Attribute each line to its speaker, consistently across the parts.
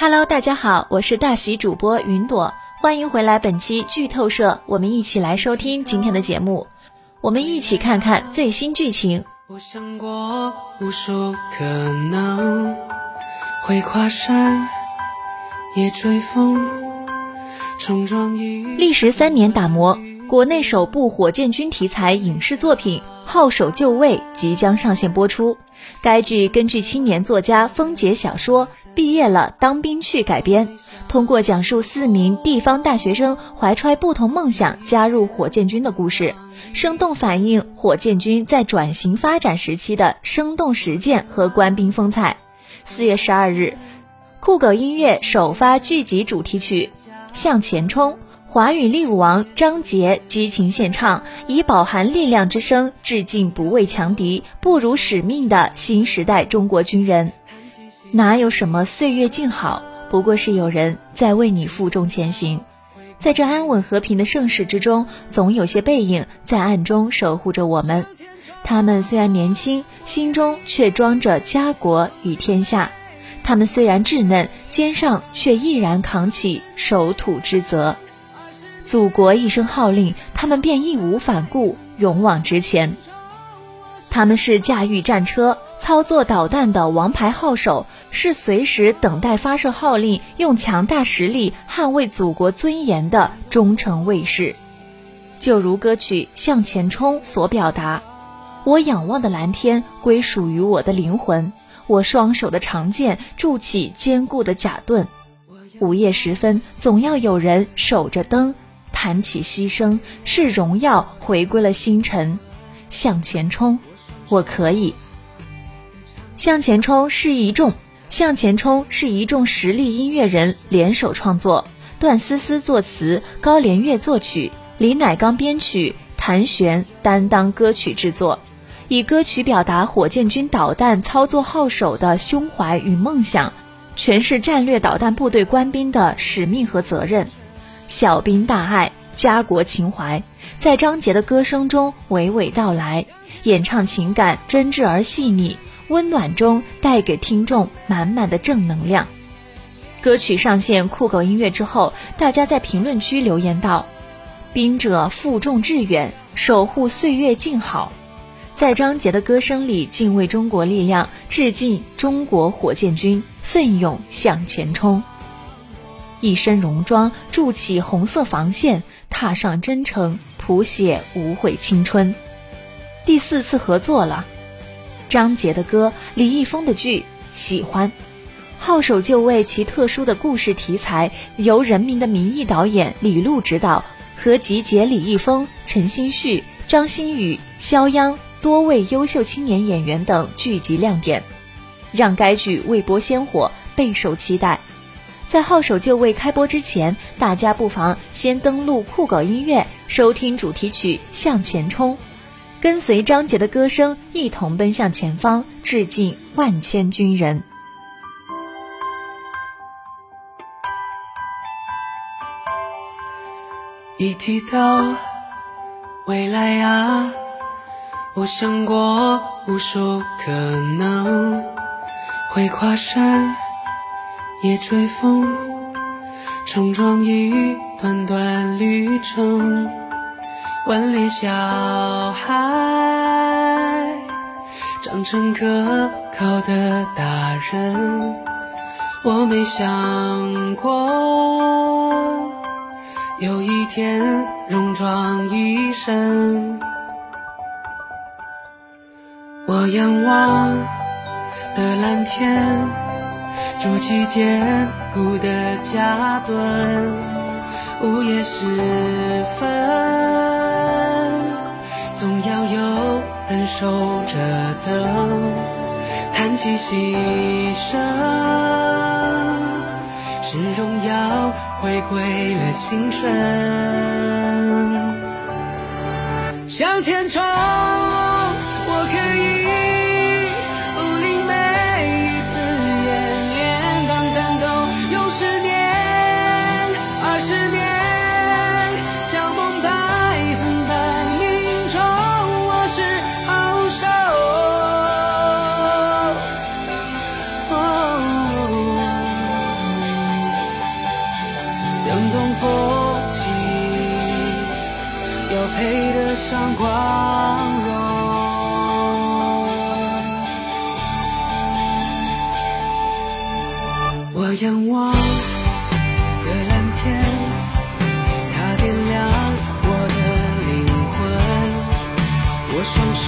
Speaker 1: Hello，大家好，我是大喜主播云朵，欢迎回来本期剧透社，我们一起来收听今天的节目，我们一起看看最新剧情。我想过无数可能，会跨山，也追风，历时三年打磨，国内首部火箭军题材影视作品。号手就位即将上线播出。该剧根据青年作家风姐小说《毕业了，当兵去》改编，通过讲述四名地方大学生怀揣不同梦想加入火箭军的故事，生动反映火箭军在转型发展时期的生动实践和官兵风采。四月十二日，酷狗音乐首发剧集主题曲《向前冲》。华语力王张杰激情献唱，以饱含力量之声致敬不畏强敌、不辱使命的新时代中国军人。哪有什么岁月静好，不过是有人在为你负重前行。在这安稳和平的盛世之中，总有些背影在暗中守护着我们。他们虽然年轻，心中却装着家国与天下；他们虽然稚嫩，肩上却毅然扛起守土之责。祖国一声号令，他们便义无反顾，勇往直前。他们是驾驭战车、操作导弹的王牌号手，是随时等待发射号令、用强大实力捍卫祖国尊严的忠诚卫士。就如歌曲《向前冲》所表达：“我仰望的蓝天归属于我的灵魂，我双手的长剑筑起坚固的甲盾。午夜时分，总要有人守着灯。”谈起牺牲，是荣耀回归了星辰。向前冲，我可以。向前冲是一众，向前冲是一众实力音乐人联手创作，段思思作词，高连月作曲，李乃刚编曲，谭旋担当歌曲制作，以歌曲表达火箭军导弹操作号手的胸怀与梦想，诠释战略导弹部队官兵的使命和责任。小兵大爱，家国情怀，在张杰的歌声中娓娓道来，演唱情感真挚而细腻，温暖中带给听众满满的正能量。歌曲上线酷狗音乐之后，大家在评论区留言道：“兵者负重致远，守护岁月静好。”在张杰的歌声里，敬畏中国力量，致敬中国火箭军，奋勇向前冲。一身戎装，筑起红色防线，踏上征程，谱写无悔青春。第四次合作了，张杰的歌，李易峰的剧，喜欢。号手就位，其特殊的故事题材，由《人民的名义》导演李路执导，和集结李易峰、陈星旭、张馨予、肖央多位优秀青年演员等剧集亮点，让该剧未播先火，备受期待。在号手就位开播之前，大家不妨先登录酷狗音乐收听主题曲《向前冲》，跟随张杰的歌声一同奔向前方，致敬万千军人。
Speaker 2: 一提到未来啊，我想过无数可能会跨山。也追风，冲撞一段段旅程。万里小孩，长成可靠的大人。我没想过有一天戎装一身。我仰望的蓝天。筑起坚固的家盾，午夜时分，总要有人守着灯。叹气牺牲，是荣耀回归了星辰。向前冲。用佛气，要配得上光荣。我仰望的蓝天，它点亮我的灵魂。我双手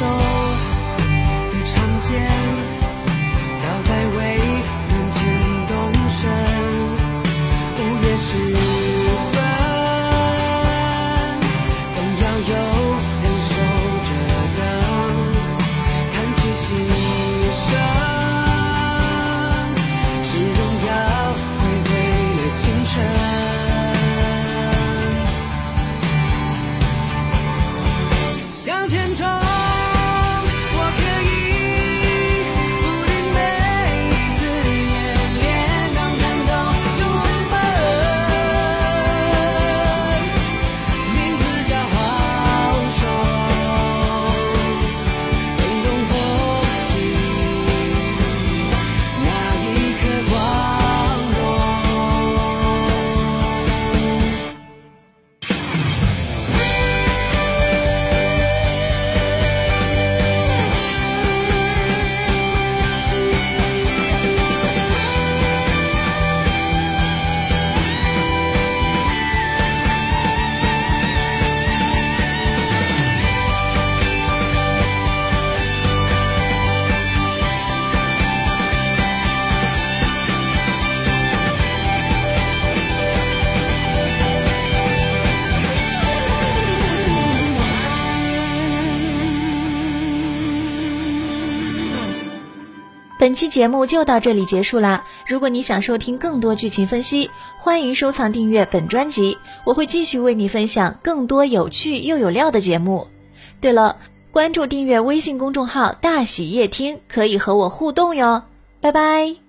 Speaker 1: 本期节目就到这里结束啦！如果你想收听更多剧情分析，欢迎收藏订阅本专辑，我会继续为你分享更多有趣又有料的节目。对了，关注订阅微信公众号“大喜夜听”，可以和我互动哟！拜拜。